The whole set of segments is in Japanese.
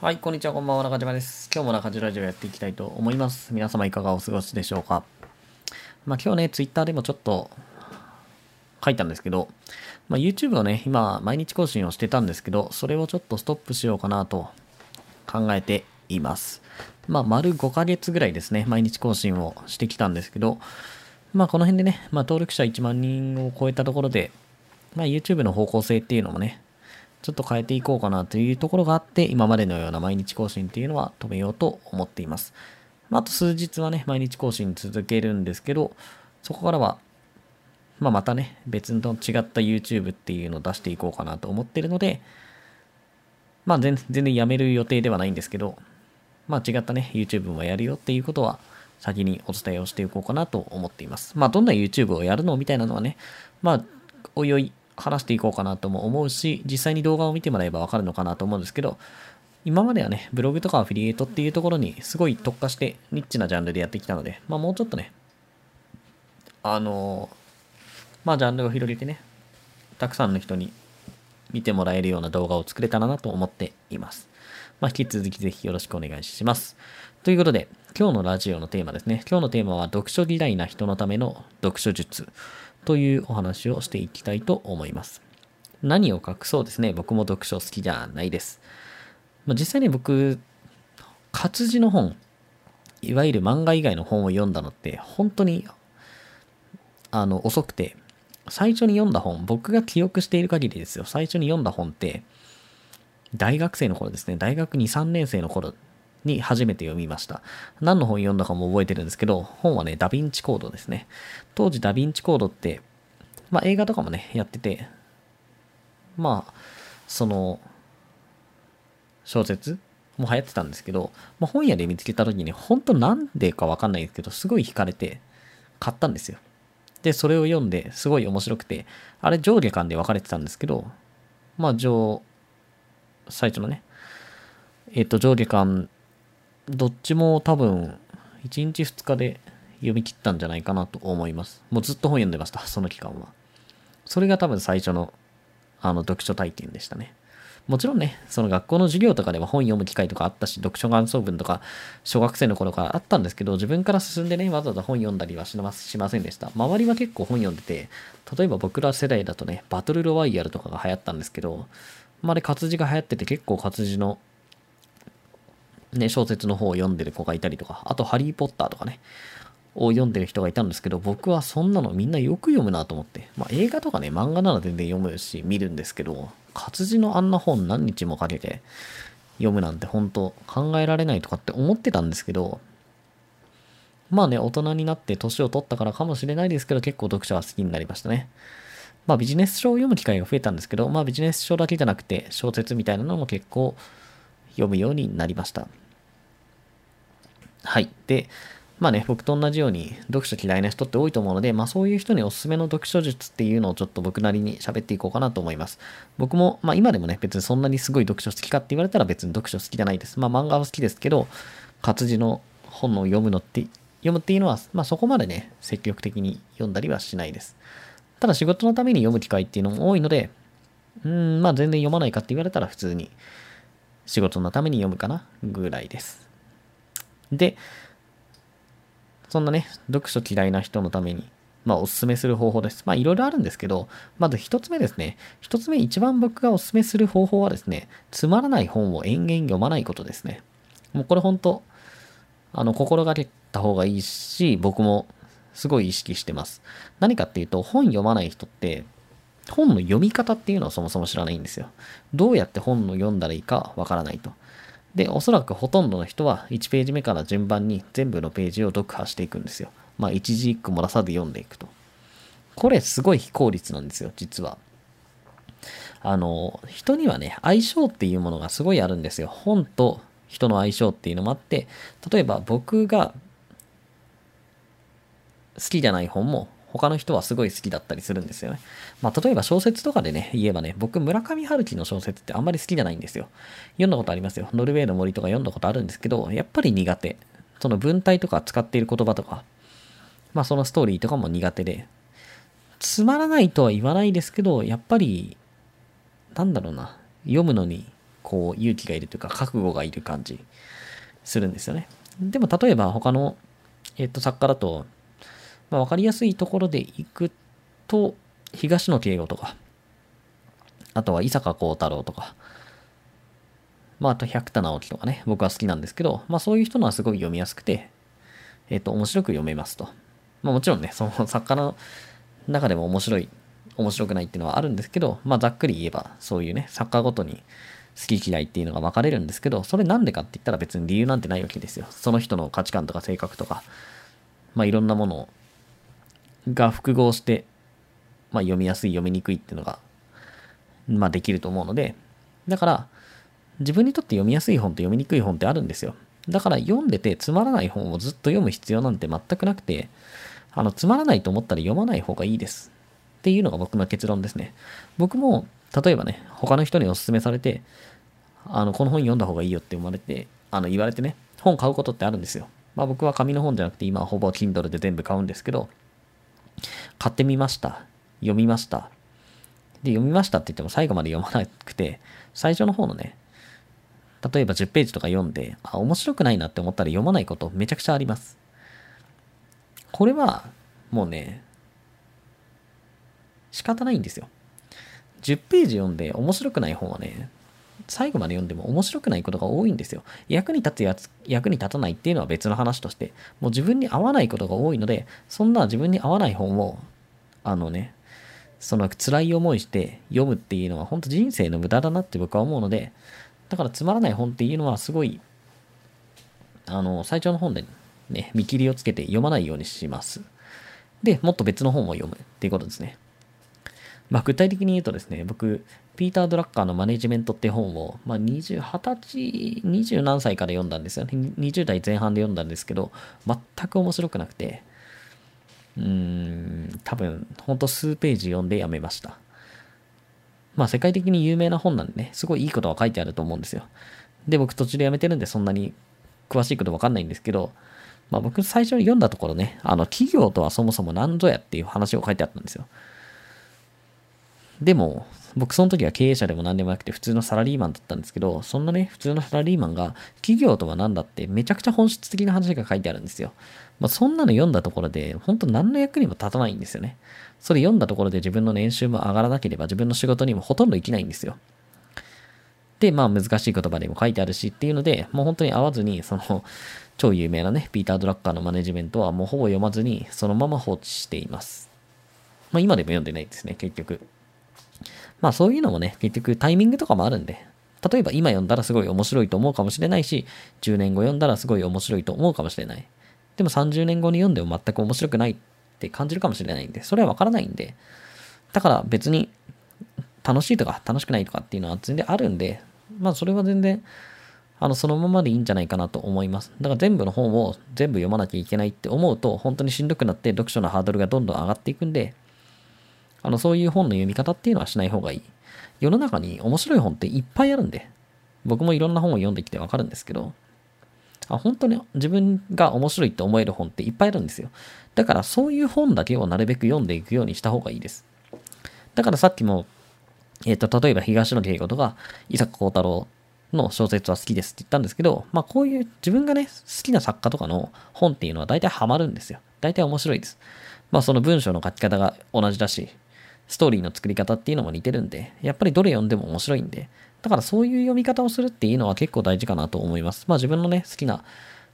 はい、こんにちは、こんばんは、中島です。今日も中島ラジオやっていきたいと思います。皆様いかがお過ごしでしょうか。まあ今日ね、ツイッターでもちょっと書いたんですけど、まあ YouTube をね、今毎日更新をしてたんですけど、それをちょっとストップしようかなと考えています。まあ丸5ヶ月ぐらいですね、毎日更新をしてきたんですけど、まあこの辺でね、まあ登録者1万人を超えたところで、まあ YouTube の方向性っていうのもね、ちょっと変えていこうかなというところがあって、今までのような毎日更新っていうのは止めようと思っています。まあ、あと数日はね、毎日更新続けるんですけど、そこからは、まあ、またね、別の違った YouTube っていうのを出していこうかなと思ってるので、まあ全、全然やめる予定ではないんですけど、まあ違ったね、YouTube もやるよっていうことは、先にお伝えをしていこうかなと思っています。まあ、どんな YouTube をやるのみたいなのはね、まあ、おいおい話していこうかなとも思うし、実際に動画を見てもらえばわかるのかなと思うんですけど、今まではね、ブログとかアフィリエイトっていうところにすごい特化してニッチなジャンルでやってきたので、まあもうちょっとね、あのまあジャンルを広げてね、たくさんの人に見てもらえるような動画を作れたらなと思っています。まあ引き続きぜひよろしくお願いします。ということで、今日のラジオのテーマですね。今日のテーマは読書嫌いな人のための読書術というお話をしていきたいと思います。何を隠そうですね。僕も読書好きじゃないです。まあ、実際に僕、活字の本、いわゆる漫画以外の本を読んだのって、本当に、あの、遅くて、最初に読んだ本、僕が記憶している限りですよ。最初に読んだ本って、大学生の頃ですね。大学2、3年生の頃に初めて読みました。何の本読んだかも覚えてるんですけど、本はね、ダヴィンチコードですね。当時ダヴィンチコードって、まあ映画とかもね、やってて、まあ、その、小説も流行ってたんですけど、まあ、本屋で見つけた時に、本当なんでかわかんないんですけど、すごい惹かれて、買ったんですよ。で、それを読んで、すごい面白くて、あれ上下巻で分かれてたんですけど、まあ上、最初のね、えっ、と、上下巻、どっちも多分、1日2日で読み切ったんじゃないかなと思います。もうずっと本読んでました、その期間は。それが多分最初の、あの、読書体験でしたね。もちろんね、その学校の授業とかでは本読む機会とかあったし、読書感想文とか、小学生の頃からあったんですけど、自分から進んでね、わざわざ本読んだりはしませんでした。周りは結構本読んでて、例えば僕ら世代だとね、バトルロワイヤルとかが流行ったんですけど、まあ、あれ活字が流行ってて結構活字のね、小説の方を読んでる子がいたりとか、あとハリー・ポッターとかね、を読んでる人がいたんですけど、僕はそんなのみんなよく読むなと思って。まあ映画とかね、漫画なら全然読むし、見るんですけど、活字のあんな本何日もかけて読むなんて本当考えられないとかって思ってたんですけど、まあね、大人になって年を取ったからかもしれないですけど、結構読書は好きになりましたね。まあビジネス書を読む機会が増えたんですけど、まあビジネス書だけじゃなくて、小説みたいなのも結構読むようになりました。はい。で、まあね、僕と同じように読書嫌いな人って多いと思うので、まあそういう人におすすめの読書術っていうのをちょっと僕なりに喋っていこうかなと思います。僕も、まあ今でもね、別にそんなにすごい読書好きかって言われたら別に読書好きじゃないです。まあ漫画は好きですけど、活字の本を読むのって、読むっていうのは、まあそこまでね、積極的に読んだりはしないです。ただ仕事のために読む機会っていうのも多いので、うん、まあ全然読まないかって言われたら普通に仕事のために読むかな？ぐらいです。で、そんなね、読書嫌いな人のために、まあおすすめする方法です。まあいろいろあるんですけど、まず一つ目ですね。一つ目一番僕がおすすめする方法はですね、つまらない本を延々読まないことですね。もうこれ本当あの、心がけた方がいいし、僕もすごい意識してます。何かっていうと、本読まない人って、本の読み方っていうのをそもそも知らないんですよ。どうやって本を読んだらいいかわからないと。で、おそらくほとんどの人は1ページ目から順番に全部のページを読破していくんですよ。まあ一字一句漏らさず読んでいくと。これすごい非効率なんですよ、実は。あの、人にはね、相性っていうものがすごいあるんですよ。本と人の相性っていうのもあって、例えば僕が好きじゃない本も他の人はすごい好きだったりするんですよね。まあ、例えば小説とかでね、言えばね、僕、村上春樹の小説ってあんまり好きじゃないんですよ。読んだことありますよ。ノルウェーの森とか読んだことあるんですけど、やっぱり苦手。その文体とか使っている言葉とか、まあそのストーリーとかも苦手で、つまらないとは言わないですけど、やっぱり、なんだろうな、読むのにこう、勇気がいるというか、覚悟がいる感じするんですよね。でも、例えば他の、えっ、と、作家だと、まあ、わかりやすいところでいくと、東野圭吾とか、あとは伊坂幸太郎とか、まあ、あと百田直樹とかね、僕は好きなんですけど、まあそういう人のはすごい読みやすくて、えっ、と、面白く読めますと。まあもちろんね、その作家の中でも面白い、面白くないっていうのはあるんですけど、まあざっくり言えば、そういうね、作家ごとに好き嫌いっていうのが分かれるんですけど、それなんでかって言ったら別に理由なんてないわけですよ。その人の価値観とか性格とか、まあいろんなものをが複合して、まあ読みやすい、読みにくいっていうのが、まあできると思うので、だから、自分にとって読みやすい本と読みにくい本ってあるんですよ。だから読んでてつまらない本をずっと読む必要なんて全くなくて、あの、つまらないと思ったら読まない方がいいです。っていうのが僕の結論ですね。僕も、例えばね、他の人にお勧めされて、あの、この本読んだ方がいいよって言われて、あの、言われてね、本買うことってあるんですよ。まあ僕は紙の本じゃなくて今ほぼ Kindle で全部買うんですけど、買ってみました。読みました。で、読みましたって言っても最後まで読まなくて、最初の方のね、例えば10ページとか読んで、あ、面白くないなって思ったら読まないことめちゃくちゃあります。これは、もうね、仕方ないんですよ。10ページ読んで面白くない本はね、最後まで読んでも面白くないことが多いんですよ。役に立つやつ、役に立たないっていうのは別の話として、もう自分に合わないことが多いので、そんな自分に合わない本を、あのね、その辛い思いして読むっていうのは本当人生の無駄だなって僕は思うので、だからつまらない本っていうのはすごい、あの、最初の本でね、見切りをつけて読まないようにします。で、もっと別の本を読むっていうことですね。まあ、具体的に言うとですね、僕、ピーター・ドラッカーのマネジメントって本を、まあ、20、20歳、20何歳から読んだんですよね。20代前半で読んだんですけど、全く面白くなくて、うーん、多分、ほんと数ページ読んでやめました。まあ世界的に有名な本なんでね、すごいいいことは書いてあると思うんですよ。で、僕途中でやめてるんでそんなに詳しいことわかんないんですけど、まあ僕最初に読んだところね、あの企業とはそもそも何ぞやっていう話を書いてあったんですよ。でも、僕その時は経営者でも何でもなくて普通のサラリーマンだったんですけど、そんなね、普通のサラリーマンが企業とは何だってめちゃくちゃ本質的な話が書いてあるんですよ。まあそんなの読んだところで、本当何の役にも立たないんですよね。それ読んだところで自分の年収も上がらなければ自分の仕事にもほとんど生きないんですよ。で、まあ難しい言葉でも書いてあるしっていうので、もう本当に合わずに、その、超有名なね、ピーター・ドラッカーのマネジメントはもうほぼ読まずに、そのまま放置しています。まあ今でも読んでないですね、結局。まあそういうのもね、結局タイミングとかもあるんで、例えば今読んだらすごい面白いと思うかもしれないし、10年後読んだらすごい面白いと思うかもしれない。でも30年後に読んでも全く面白くないって感じるかもしれないんで、それはわからないんで、だから別に楽しいとか楽しくないとかっていうのは全然あるんで、まあそれは全然、あの、そのままでいいんじゃないかなと思います。だから全部の本を全部読まなきゃいけないって思うと、本当にしんどくなって読書のハードルがどんどん上がっていくんで、あの、そういう本の読み方っていうのはしない方がいい。世の中に面白い本っていっぱいあるんで、僕もいろんな本を読んできてわかるんですけど、あ本当に自分が面白いって思える本っていっぱいあるんですよ。だからそういう本だけをなるべく読んでいくようにした方がいいです。だからさっきも、えっ、ー、と、例えば東野圭吾とか伊坂幸太郎の小説は好きですって言ったんですけど、まあこういう自分がね、好きな作家とかの本っていうのは大体ハマるんですよ。大体面白いです。まあその文章の書き方が同じだし、ストーリーの作り方っていうのも似てるんで、やっぱりどれ読んでも面白いんで、だからそういう読み方をするっていうのは結構大事かなと思います。まあ自分のね、好きな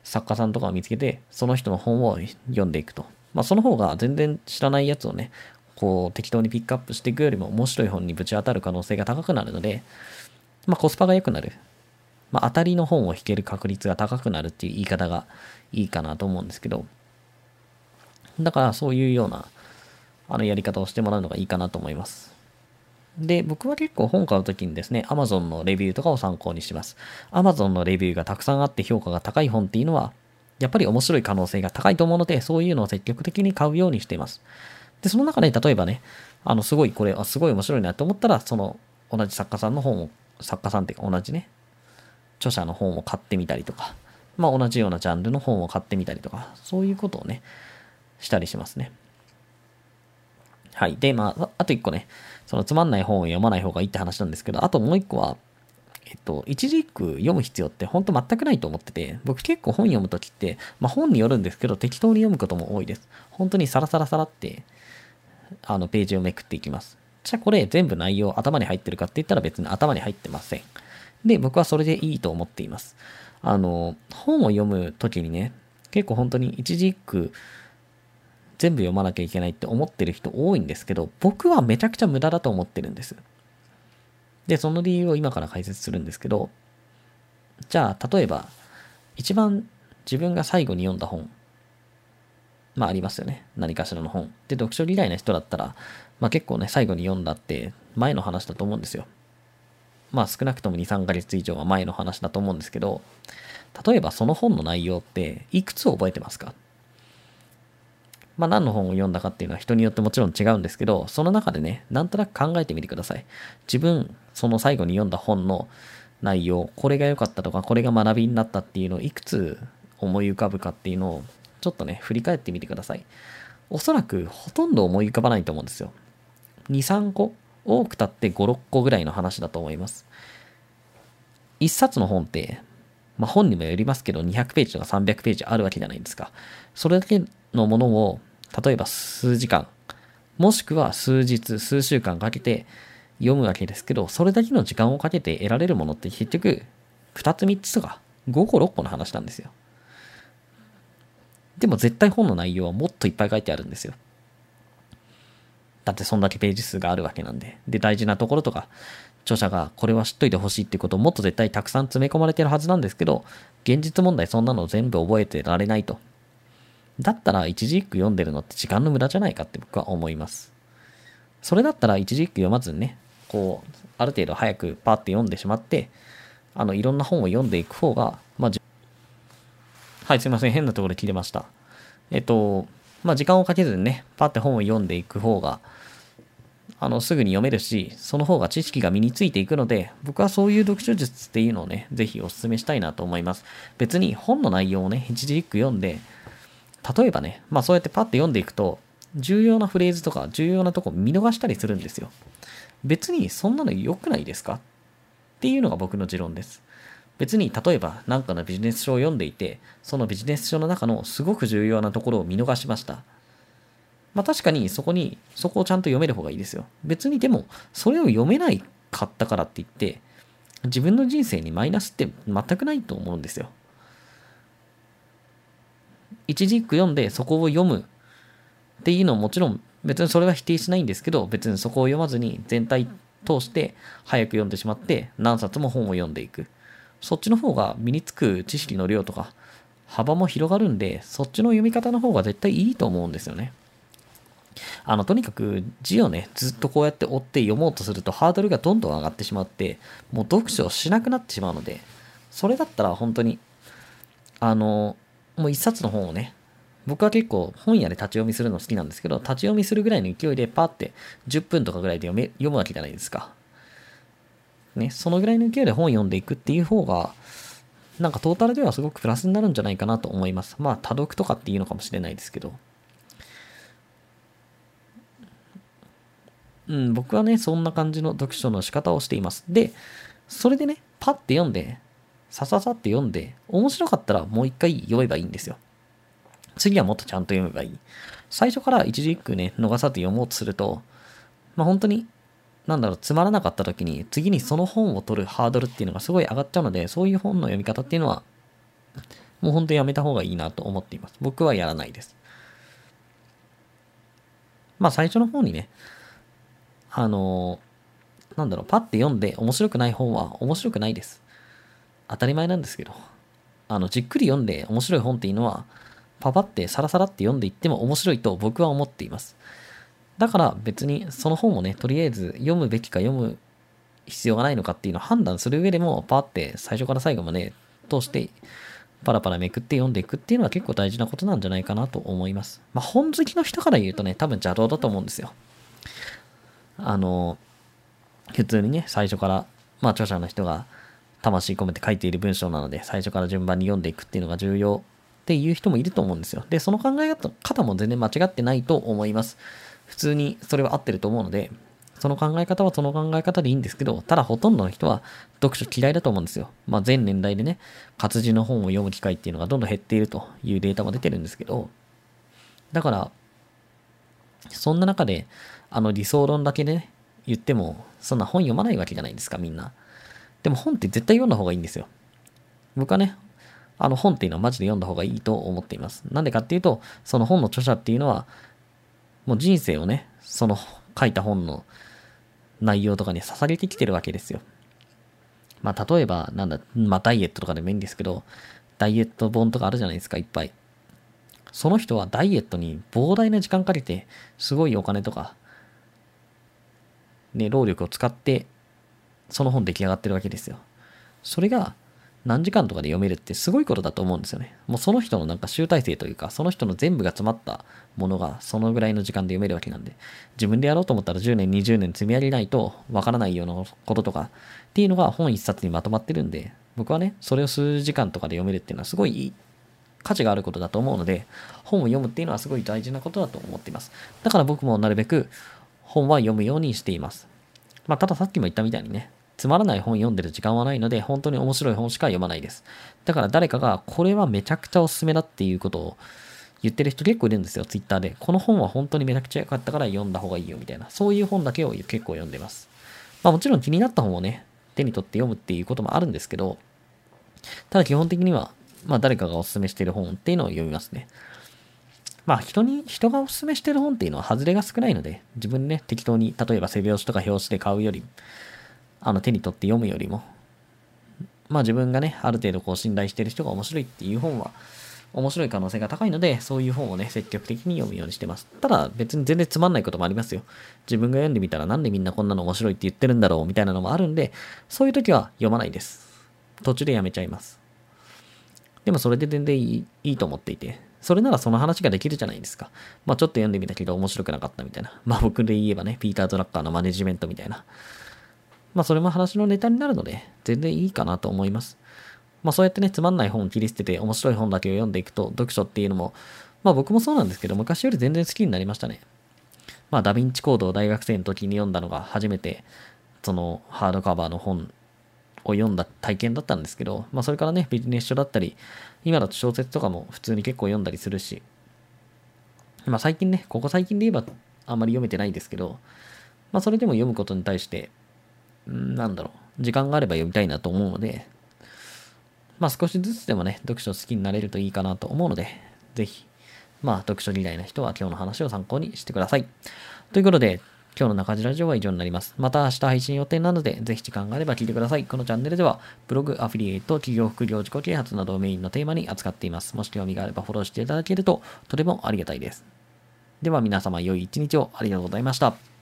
作家さんとかを見つけて、その人の本を読んでいくと。まあその方が全然知らないやつをね、こう適当にピックアップしていくよりも面白い本にぶち当たる可能性が高くなるので、まあコスパが良くなる。まあ当たりの本を引ける確率が高くなるっていう言い方がいいかなと思うんですけど、だからそういうようなあのやり方をしてもらうのがいいかなと思います。で、僕は結構本買うときにですね、Amazon のレビューとかを参考にします。Amazon のレビューがたくさんあって評価が高い本っていうのは、やっぱり面白い可能性が高いと思うので、そういうのを積極的に買うようにしています。で、その中で、例えばね、あの、すごいこれ、あすごい面白いなと思ったら、その、同じ作家さんの本を、作家さんっていうか同じね、著者の本を買ってみたりとか、まあ同じようなジャンルの本を買ってみたりとか、そういうことをね、したりしますね。はい。で、まあ、あと一個ね、そのつまんない本を読まない方がいいって話なんですけど、あともう一個は、えっと、一字一句読む必要って本当全くないと思ってて、僕結構本読むときって、まあ本によるんですけど、適当に読むことも多いです。本当にサラサラサラって、あの、ページをめくっていきます。じゃあこれ全部内容頭に入ってるかって言ったら別に頭に入ってません。で、僕はそれでいいと思っています。あの、本を読むときにね、結構本当に一字一句全部読まなきゃいけないって思ってる人多いんですけど、僕はめちゃくちゃ無駄だと思ってるんです。で、その理由を今から解説するんですけど、じゃあ、例えば、一番自分が最後に読んだ本、まあありますよね。何かしらの本。で、読書嫌いな人だったら、まあ結構ね、最後に読んだって前の話だと思うんですよ。まあ少なくとも2、3ヶ月以上は前の話だと思うんですけど、例えばその本の内容っていくつ覚えてますか？まあ何の本を読んだかっていうのは人によってもちろん違うんですけど、その中でね、なんとなく考えてみてください。自分、その最後に読んだ本の内容、これが良かったとか、これが学びになったっていうのをいくつ思い浮かぶかっていうのを、ちょっとね、振り返ってみてください。おそらくほとんど思い浮かばないと思うんですよ。2、3個多くたって5、6個ぐらいの話だと思います。一冊の本って、まあ、本にもよりますけど、200ページとか300ページあるわけじゃないですか。それだけのものを、例えば数時間、もしくは数日、数週間かけて読むわけですけど、それだけの時間をかけて得られるものって結局、2つ3つとか、5個6個の話なんですよ。でも絶対本の内容はもっといっぱい書いてあるんですよ。だってそんだけページ数があるわけなんで。で、大事なところとか、著者がこれは知っといてほしいってことをもっと絶対たくさん詰め込まれてるはずなんですけど、現実問題そんなの全部覚えてられないと。だったら一字一句読んでるのって時間の無駄じゃないかって僕は思います。それだったら一字一句読まずにね、こう、ある程度早くパーって読んでしまって、あの、いろんな本を読んでいく方が、まあ、はい、すいません。変なところで切れました。えっと、まあ、時間をかけずにね、パって本を読んでいく方が、あの、すぐに読めるし、その方が知識が身についていくので、僕はそういう読書術っていうのをね、ぜひお勧めしたいなと思います。別に本の内容をね、一字一句読んで、例えばね、まあそうやってパッて読んでいくと、重要なフレーズとか重要なとこ見逃したりするんですよ。別にそんなの良くないですか？っていうのが僕の持論です。別に例えば何かのビジネス書を読んでいて、そのビジネス書の中のすごく重要なところを見逃しました。まあ確かにそこに、そこをちゃんと読める方がいいですよ。別にでも、それを読めないかったからって言って、自分の人生にマイナスって全くないと思うんですよ。一字一句読んでそこを読むっていうのももちろん別にそれは否定しないんですけど、別にそこを読まずに全体通して早く読んでしまって何冊も本を読んでいく。そっちの方が身につく知識の量とか幅も広がるんで、そっちの読み方の方が絶対いいと思うんですよね。あの、とにかく字をね、ずっとこうやって追って読もうとするとハードルがどんどん上がってしまって、もう読書をしなくなってしまうので、それだったら本当に、あの、もう一冊の本をね、僕は結構本屋で立ち読みするの好きなんですけど、立ち読みするぐらいの勢いでパーって10分とかぐらいで読め読むわけじゃないですか。ね、そのぐらいの勢いで本読んでいくっていう方が、なんかトータルではすごくプラスになるんじゃないかなと思います。まあ、多読とかっていうのかもしれないですけど。うん、僕はね、そんな感じの読書の仕方をしています。で、それでね、パッて読んで、さささって読んで、面白かったらもう一回読めばいいんですよ。次はもっとちゃんと読めばいい。最初から一字一句ね、逃さず読もうとすると、まあ本当になんだろう、つまらなかった時に、次にその本を取るハードルっていうのがすごい上がっちゃうので、そういう本の読み方っていうのは、もう本当にやめた方がいいなと思っています。僕はやらないです。まあ最初の方にね、あの、なんだろう、パッて読んで面白くない本は面白くないです。当たり前なんですけど、あの、じっくり読んで面白い本っていうのは、パパってサラサラって読んでいっても面白いと僕は思っています。だから別にその本をね、とりあえず読むべきか読む必要がないのかっていうのを判断する上でも、パーって最初から最後まで通して、パラパラめくって読んでいくっていうのは結構大事なことなんじゃないかなと思います。まあ、本好きの人から言うとね、多分邪道だと思うんですよ。あの、普通にね、最初から、まあ、著者の人が魂込めて書いている文章なので、最初から順番に読んでいくっていうのが重要っていう人もいると思うんですよ。で、その考え方も全然間違ってないと思います。普通にそれは合ってると思うので、その考え方はその考え方でいいんですけど、ただほとんどの人は読書嫌いだと思うんですよ。まあ全年代でね、活字の本を読む機会っていうのがどんどん減っているというデータも出てるんですけど、だから、そんな中で、あの理想論だけでね、言っても、そんな本読まないわけじゃないですか、みんな。でも本って絶対読んだ方がいいんですよ。僕はね、あの本っていうのはマジで読んだ方がいいと思っています。なんでかっていうと、その本の著者っていうのは、もう人生をね、その書いた本の内容とかに捧げてきてるわけですよ。まあ、例えば、なんだ、まあ、ダイエットとかでもいいんですけど、ダイエット本とかあるじゃないですか、いっぱい。その人はダイエットに膨大な時間かけて、すごいお金とか、ね、労力を使って、その本出来上がってるわけですよ。それが、何時間とかで読めるってすごいことだと思うんですよね。もうその人のなんか集大成というか、その人の全部が詰まったものがそのぐらいの時間で読めるわけなんで、自分でやろうと思ったら10年、20年積み上げないとわからないようなこととかっていうのが本一冊にまとまってるんで、僕はね、それを数時間とかで読めるっていうのはすごい価値があることだと思うので、本を読むっていうのはすごい大事なことだと思っています。だから僕もなるべく本は読むようにしています。まあ、たださっきも言ったみたいにね、つまらない本読んでる時間はないので、本当に面白い本しか読まないです。だから誰かが、これはめちゃくちゃおすすめだっていうことを言ってる人結構いるんですよ、ツイッターで。この本は本当にめちゃくちゃ良かったから読んだ方がいいよみたいな。そういう本だけを結構読んでます。まあもちろん気になった本をね、手に取って読むっていうこともあるんですけど、ただ基本的には、まあ誰かがおすすめしてる本っていうのを読みますね。まあ人に、人がおすすめしてる本っていうのは外れが少ないので、自分でね、適当に、例えば背表紙とか表紙で買うより、あの手に取って読むよりも、まあ自分がね、ある程度こう信頼してる人が面白いっていう本は、面白い可能性が高いので、そういう本をね、積極的に読むようにしてます。ただ、別に全然つまんないこともありますよ。自分が読んでみたらなんでみんなこんなの面白いって言ってるんだろうみたいなのもあるんで、そういう時は読まないです。途中でやめちゃいます。でもそれで全然いいいいと思っていて、それならその話ができるじゃないですか。まあちょっと読んでみたけど面白くなかったみたいな。まあ僕で言えばね、ピーター・ドラッカーのマネジメントみたいな。まあそれも話のネタになるので、全然いいかなと思います。まあそうやってね、つまんない本を切り捨てて面白い本だけを読んでいくと、読書っていうのも、まあ僕もそうなんですけど、昔より全然好きになりましたね。まあダヴィンチコードを大学生の時に読んだのが初めて、そのハードカバーの本を読んだ体験だったんですけど、まあそれからね、ビジネス書だったり、今だと小説とかも普通に結構読んだりするし、まあ最近ね、ここ最近で言えばあんまり読めてないですけど、まあそれでも読むことに対して、なんだろう、時間があれば読みたいなと思うので、まあ少しずつでもね、読書好きになれるといいかなと思うので、ぜひ、まあ読書嫌いな人は今日の話を参考にしてください。ということで、今日の中地ラジオは以上になります。また明日配信予定なので、ぜひ時間があれば聞いてください。このチャンネルでは、ブログ、アフィリエイト、企業副業、自己啓発などをメインのテーマに扱っています。もし興味があればフォローしていただけると、とてもありがたいです。では皆様良い一日をありがとうございました。